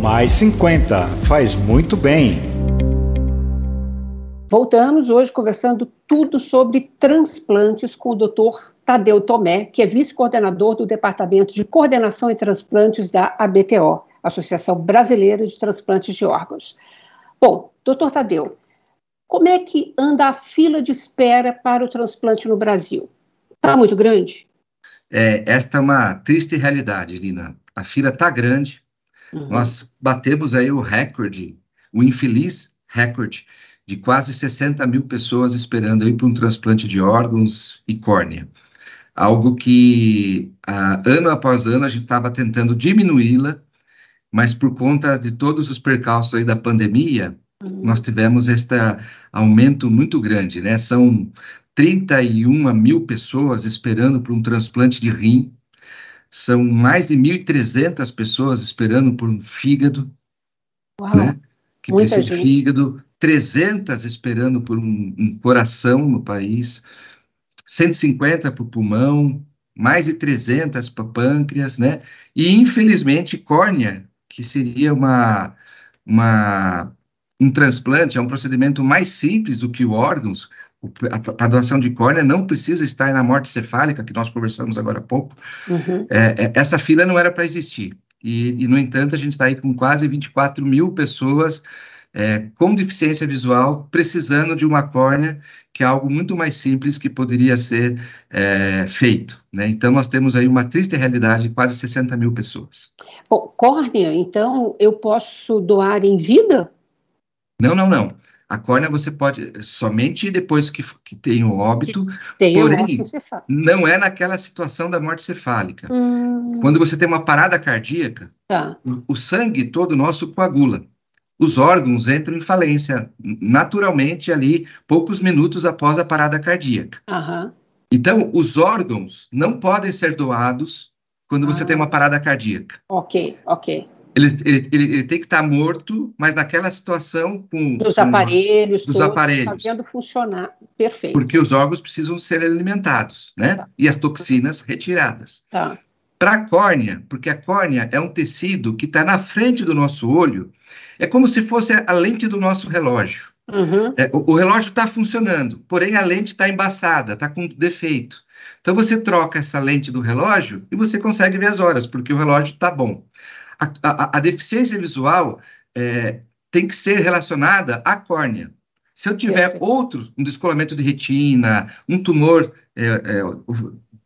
Mais 50 faz muito bem. Voltamos hoje conversando tudo sobre transplantes com o Dr. Tadeu Tomé, que é vice-coordenador do Departamento de Coordenação e Transplantes da ABTO, Associação Brasileira de Transplantes de Órgãos. Bom, doutor Tadeu, como é que anda a fila de espera para o transplante no Brasil? Está muito grande? É, esta é uma triste realidade, Lina. A fila está grande, Uhum. Nós batemos aí o recorde, o infeliz recorde de quase 60 mil pessoas esperando aí para um transplante de órgãos e córnea. Algo que, uh, ano após ano, a gente estava tentando diminuí-la, mas por conta de todos os percalços aí da pandemia, uhum. nós tivemos este aumento muito grande, né? São 31 mil pessoas esperando por um transplante de rim, são mais de 1.300 pessoas esperando por um fígado, Uau, né? Que precisa gente. de fígado, 300 esperando por um, um coração no país, 150 para o pulmão, mais de 300 para pâncreas, né? E, infelizmente, córnea, que seria uma, uma, um transplante, é um procedimento mais simples do que o órgãos, a, a, doação de córnea não precisa estar na morte cefálica, que nós conversamos agora há pouco. Uhum. É, é, essa fila não era para existir. E, e, no entanto, a gente está aí com quase 24 mil pessoas é, com deficiência visual precisando de uma córnea, que é algo muito mais simples que poderia ser é, feito. Né? Então, nós temos aí uma triste realidade de quase 60 mil pessoas. Bom, córnea, então, eu posso doar em vida? Não, não, não. A córnea você pode somente depois que, que tem o óbito, tem porém, não é naquela situação da morte cefálica. Hum. Quando você tem uma parada cardíaca, tá. o, o, sangue todo nosso coagula. Os órgãos entram em falência naturalmente ali, poucos minutos após a parada cardíaca. Uhum. Então, os órgãos não podem ser doados quando você tem uma parada cardíaca. Ok, ok. Ele, ele, ele, ele, tem que estar tá morto, mas naquela situação com dos com, aparelhos, dos aparelhos, fazendo funcionar perfeito. Porque os órgãos precisam ser alimentados, né? Tá. E as toxinas retiradas. Tá. Para a córnea, porque a córnea é um tecido que está na frente do nosso olho, é como se fosse a lente do nosso relógio. Uhum. É, o, o relógio está funcionando, porém a lente está embaçada, está com defeito. Então você troca essa lente do relógio e você consegue ver as horas, porque o relógio está bom a, a, a deficiência visual é, tem que ser relacionada à córnea. Se eu tiver outro, um descolamento de retina, um tumor é, é,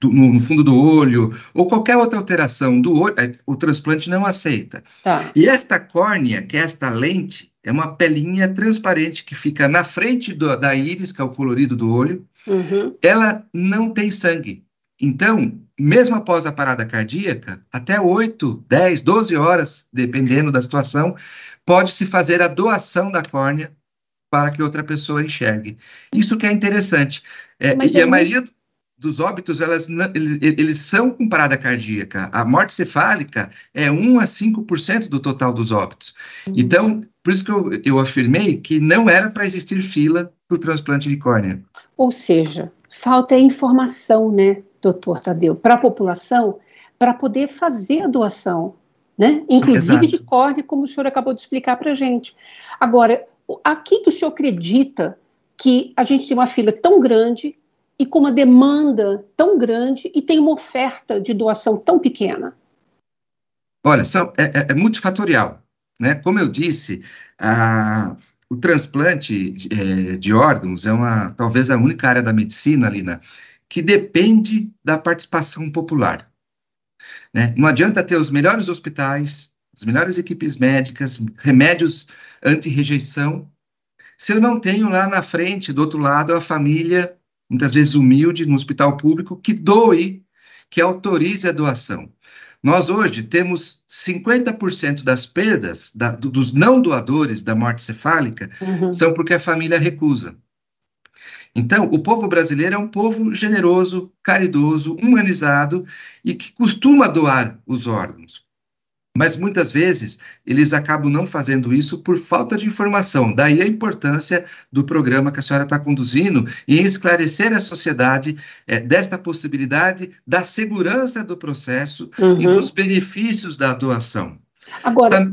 do, no, fundo do olho, ou qualquer outra alteração do olho, é, o transplante não aceita. Tá. E esta córnea, que é esta lente, é uma pelinha transparente que fica na frente do, da íris, que é o colorido do olho, uhum. ela não tem sangue. Então, mesmo após a parada cardíaca, até 8, 10, 12 horas, dependendo da situação, pode-se fazer a doação da córnea para que outra pessoa enxergue. Isso que é interessante. É, e a maioria dos óbitos, elas, eles, são com parada cardíaca. A morte cefálica é 1 a 5% do total dos óbitos. Uhum. Então, por isso que eu, eu afirmei que não era para existir fila para o transplante de córnea. Ou seja, falta informação, né? Doutor Tadeu, para a população, para poder fazer a doação, né? Inclusive Exato. de córnea, como o senhor acabou de explicar para a gente. Agora, aqui que o senhor acredita que a gente tem uma fila tão grande e com uma demanda tão grande e tem uma oferta de doação tão pequena? Olha, são, é, é, é multifatorial. Né? Como eu disse, a, o transplante de, é, de órgãos é uma, talvez a única área da medicina, Lina, que depende da participação popular. Né? Não adianta ter os melhores hospitais, as melhores equipes médicas, remédios anti-rejeição, se eu não tenho lá na frente, do outro lado, a família, muitas vezes humilde, no hospital público, que doe, que autorize a doação. Nós hoje temos 50% das perdas da, dos não doadores da morte cefálica uhum. são porque a família recusa. Então, o povo brasileiro é um povo generoso, caridoso, humanizado e que costuma doar os órgãos. Mas muitas vezes eles acabam não fazendo isso por falta de informação. Daí a importância do programa que a senhora está conduzindo em esclarecer a sociedade é, desta possibilidade da segurança do processo uhum. e dos benefícios da doação. Agora,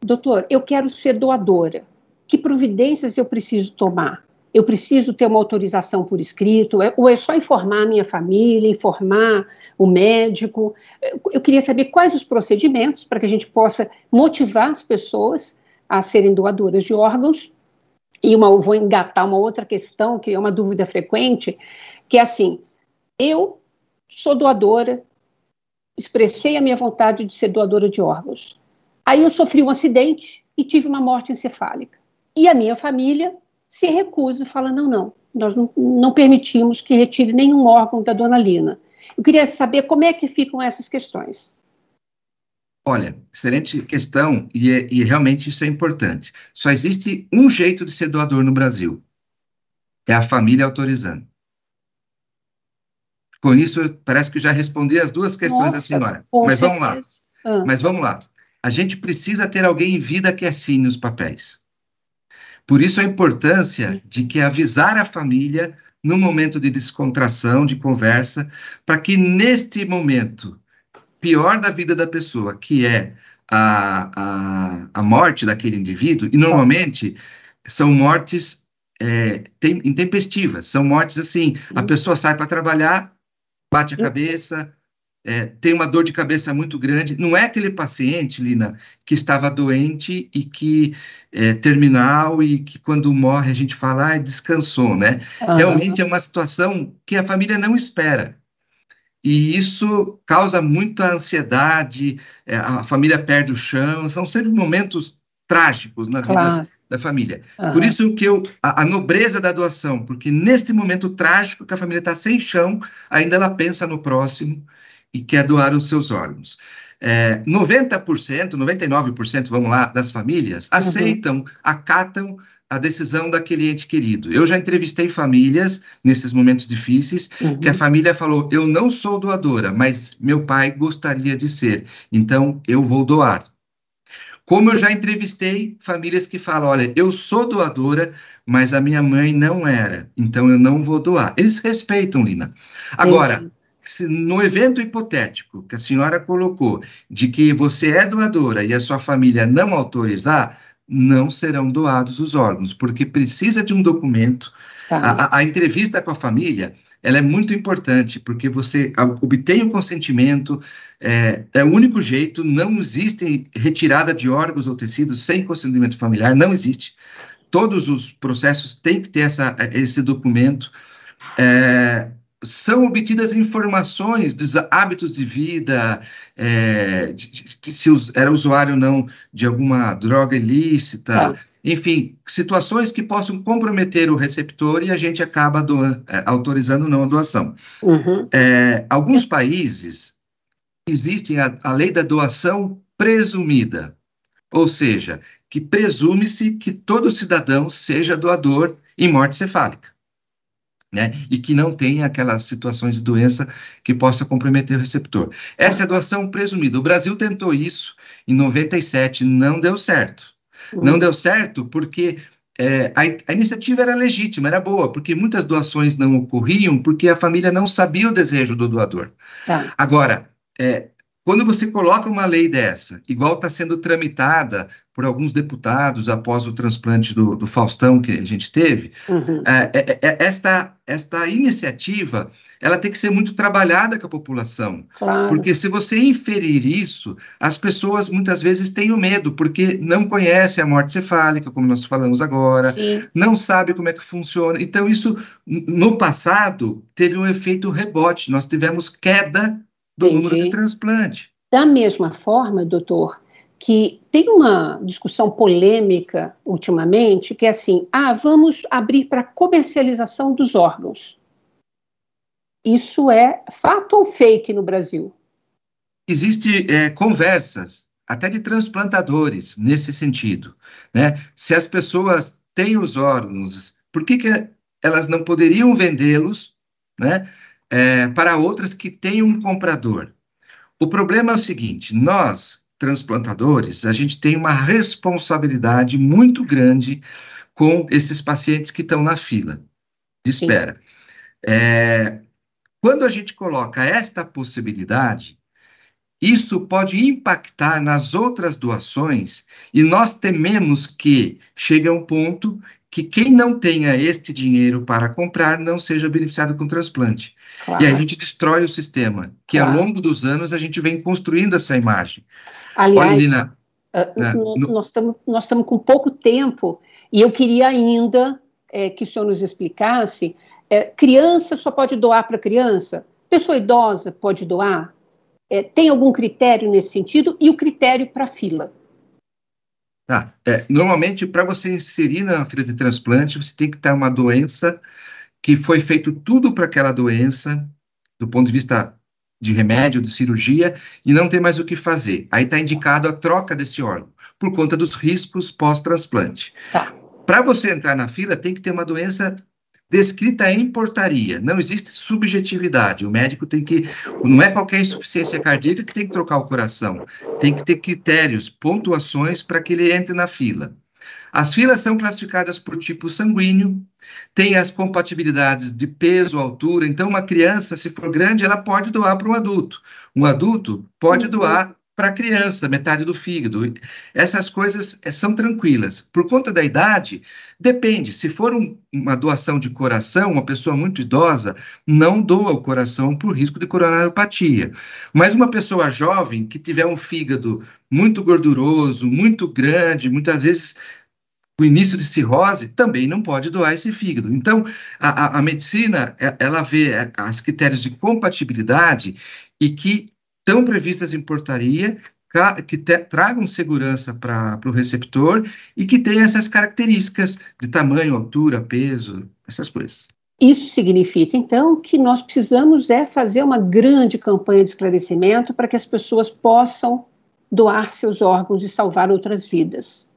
doutor, eu quero ser doadora. Que providências eu preciso tomar? Eu preciso ter uma autorização por escrito? É, ou é só informar a minha família, informar o médico? Eu queria saber quais os procedimentos para que a gente possa motivar as pessoas a serem doadoras de órgãos. E uma, vou engatar uma outra questão, que é uma dúvida frequente, que é assim: eu sou doadora, expressei a minha vontade de ser doadora de órgãos. Aí eu sofri um acidente e tive uma morte encefálica. E a minha família se recusa, fala: não, não, nós não, não permitimos que retire nenhum órgão da dona Lina. Eu queria saber como é que ficam essas questões. Olha, excelente questão, e, é, e, realmente isso é importante. Só existe um jeito de ser doador no Brasil: é a família autorizando. Com isso, parece que já respondi as duas questões Nossa, da senhora. Mas certeza. vamos lá. Ah. Mas vamos lá. A gente precisa ter alguém em vida que assine os papéis. Por isso a importância de que avisar a família no momento de descontração, de conversa, para que neste momento pior da vida da pessoa, que é a, a, a morte daquele indivíduo, e normalmente são mortes é, tem, intempestivas, são mortes assim, a pessoa sai para trabalhar, bate a cabeça, é, tem uma dor de cabeça muito grande. Não é aquele paciente, Lina, que estava doente e que é terminal e que quando morre a gente fala, ah, descansou, né? Uhum. Realmente é uma situação que a família não espera. E isso causa muita ansiedade, é, a família perde o chão, são sempre momentos trágicos na claro. vida da família. Uhum. Por isso que eu, a, a, nobreza da doação, porque neste momento trágico que a família está sem chão, ainda ela pensa no próximo e quer doar os seus órgãos. É, 90%, 99%, vamos lá, das famílias uhum. aceitam, acatam a decisão daquele ente querido. Eu já entrevistei famílias nesses momentos difíceis uhum. que a família falou: eu não sou doadora, mas meu pai gostaria de ser, então eu vou doar. Como eu já entrevistei famílias que falam: olha, eu sou doadora, mas a minha mãe não era, então eu não vou doar. Eles respeitam, Lina. Agora, se, no evento hipotético que a senhora colocou, de que você é doadora e a sua família não autorizar, não serão doados os órgãos, porque precisa de um documento. Tá. A, a, entrevista com a família, ela é muito importante, porque você obtém o consentimento, é, é, o único jeito, não existe retirada de órgãos ou tecidos sem consentimento familiar, não existe. Todos os processos têm que ter essa, esse documento. É, são obtidas informações dos hábitos de vida, é, de, de, de, se era usuário ou não de alguma droga ilícita, ah. enfim, situações que possam comprometer o receptor e a gente acaba doando, é, autorizando não a doação. Uhum. É, alguns países existem a, a lei da doação presumida, ou seja, que presume-se que todo cidadão seja doador em morte cefálica né? E que não tenha aquelas situações de doença que possa comprometer o receptor. Essa é a doação presumida. O Brasil tentou isso em 97, não deu certo. Uhum. Não deu certo porque é, a, a, iniciativa era legítima, era boa, porque muitas doações não ocorriam porque a família não sabia o desejo do doador. Tá. Agora, é, quando você coloca uma lei dessa, igual está sendo tramitada por alguns deputados após o transplante do, do Faustão que a gente teve, uhum. É, é, é, esta, esta iniciativa ela tem que ser muito trabalhada com a população. Claro. Porque se você inferir isso, as pessoas muitas vezes têm o medo, porque não conhecem a morte cefálica, como nós falamos agora, Sim. não sabe como é que funciona. Então, isso, no passado, teve um efeito rebote. Nós tivemos queda do Entendi. número de transplante. Da mesma forma, doutor, que tem uma discussão polêmica ultimamente, que é assim: ah, vamos abrir para comercialização dos órgãos. Isso é fato ou fake no Brasil? Existem é, conversas, até de transplantadores, nesse sentido. Né? Se as pessoas têm os órgãos, por que, que elas não poderiam vendê-los né, é, para outras que têm um comprador. O problema é o seguinte: nós, transplantadores, a gente tem uma responsabilidade muito grande com esses pacientes que estão na fila de espera. É, quando a gente coloca esta possibilidade, isso pode impactar nas outras doações e nós tememos que chegue a um ponto que quem não tenha este dinheiro para comprar não seja beneficiado com transplante. Claro. E a gente destrói o sistema, que claro. ao longo dos anos a gente vem construindo essa imagem. Aliás, Olha, Lina, uh, né, no, nós estamos nós com pouco tempo e eu queria ainda é, que o senhor nos explicasse, é, criança só pode doar para criança? Pessoa idosa pode doar? É, tem algum critério nesse sentido? E o critério para fila? Tá. É, normalmente, para você inserir na fila de transplante, você tem que ter uma doença que foi feito tudo para aquela doença, do ponto de vista de remédio, de cirurgia, e não tem mais o que fazer. Aí está indicado a troca desse órgão, por conta dos riscos pós-transplante. Tá. Para você entrar na fila, tem que ter uma doença descrita em portaria. Não existe subjetividade. O médico tem que. Não é qualquer insuficiência cardíaca que tem que trocar o coração. Tem que ter critérios, pontuações para que ele entre na fila. As filas são classificadas por tipo sanguíneo, tem as compatibilidades de peso, altura. Então, uma criança, se for grande, ela pode doar para um adulto. Um adulto pode doar para a criança, metade do fígado. Essas coisas eh, são tranquilas. Por conta da idade, depende. Se for um, uma doação de coração, uma pessoa muito idosa, não doa o coração por risco de coronariopatia. Mas uma pessoa jovem que tiver um fígado muito gorduroso, muito grande, muitas vezes o início de cirrose, também não pode doar esse fígado. Então, a, a, a medicina, é, ela vê é, as critérios de compatibilidade e que estão previstas em portaria que te, tragam segurança para o receptor e que tenham essas características de tamanho, altura, peso, essas coisas. Isso significa, então, que nós precisamos é fazer uma grande campanha de esclarecimento para que as pessoas possam doar seus órgãos e salvar outras vidas.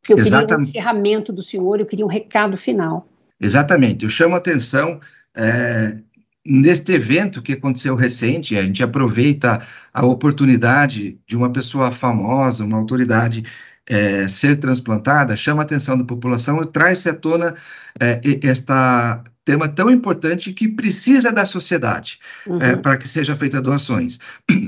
Porque eu Exatamente. queria um encerramento do senhor, eu queria um recado final. Exatamente. Eu chamo a atenção é, Neste evento que aconteceu recente, a gente aproveita a oportunidade de uma pessoa famosa, uma autoridade, é, ser transplantada, chama a atenção da população e traz-se à tona é, este tema tão importante que precisa da sociedade uhum. é, para que seja feita doações.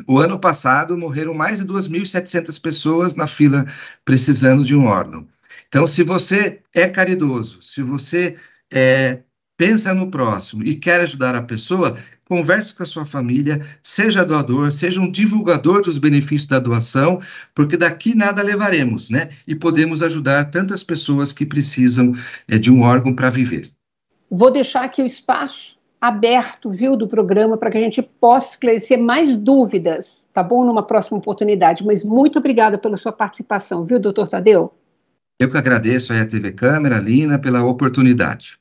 O ano passado morreram mais de 2.700 pessoas na fila precisando de um órgão. Então, se você é caridoso, se você é, pensa no próximo e quer ajudar a pessoa, converse com a sua família, seja doador, seja um divulgador dos benefícios da doação, porque daqui nada levaremos, né? E podemos ajudar tantas pessoas que precisam é, de um órgão para viver. Vou deixar aqui o espaço aberto, viu, do programa para que a gente possa esclarecer mais dúvidas, tá bom? Numa próxima oportunidade. Mas muito obrigada pela sua participação, viu, doutor Tadeu? Eu que agradeço aí a TV Câmara, Lina, pela oportunidade.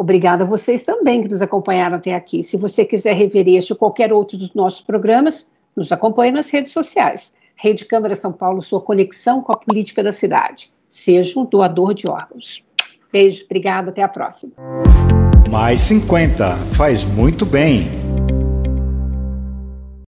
Obrigada a vocês também que nos acompanharam até aqui. Se você quiser rever este ou qualquer outro dos nossos programas, nos acompanhe nas redes sociais. Rede Câmara São Paulo, sua conexão com a política da cidade. Seja um doador de órgãos. Beijo, obrigada, até a próxima. Mais 50 faz muito bem.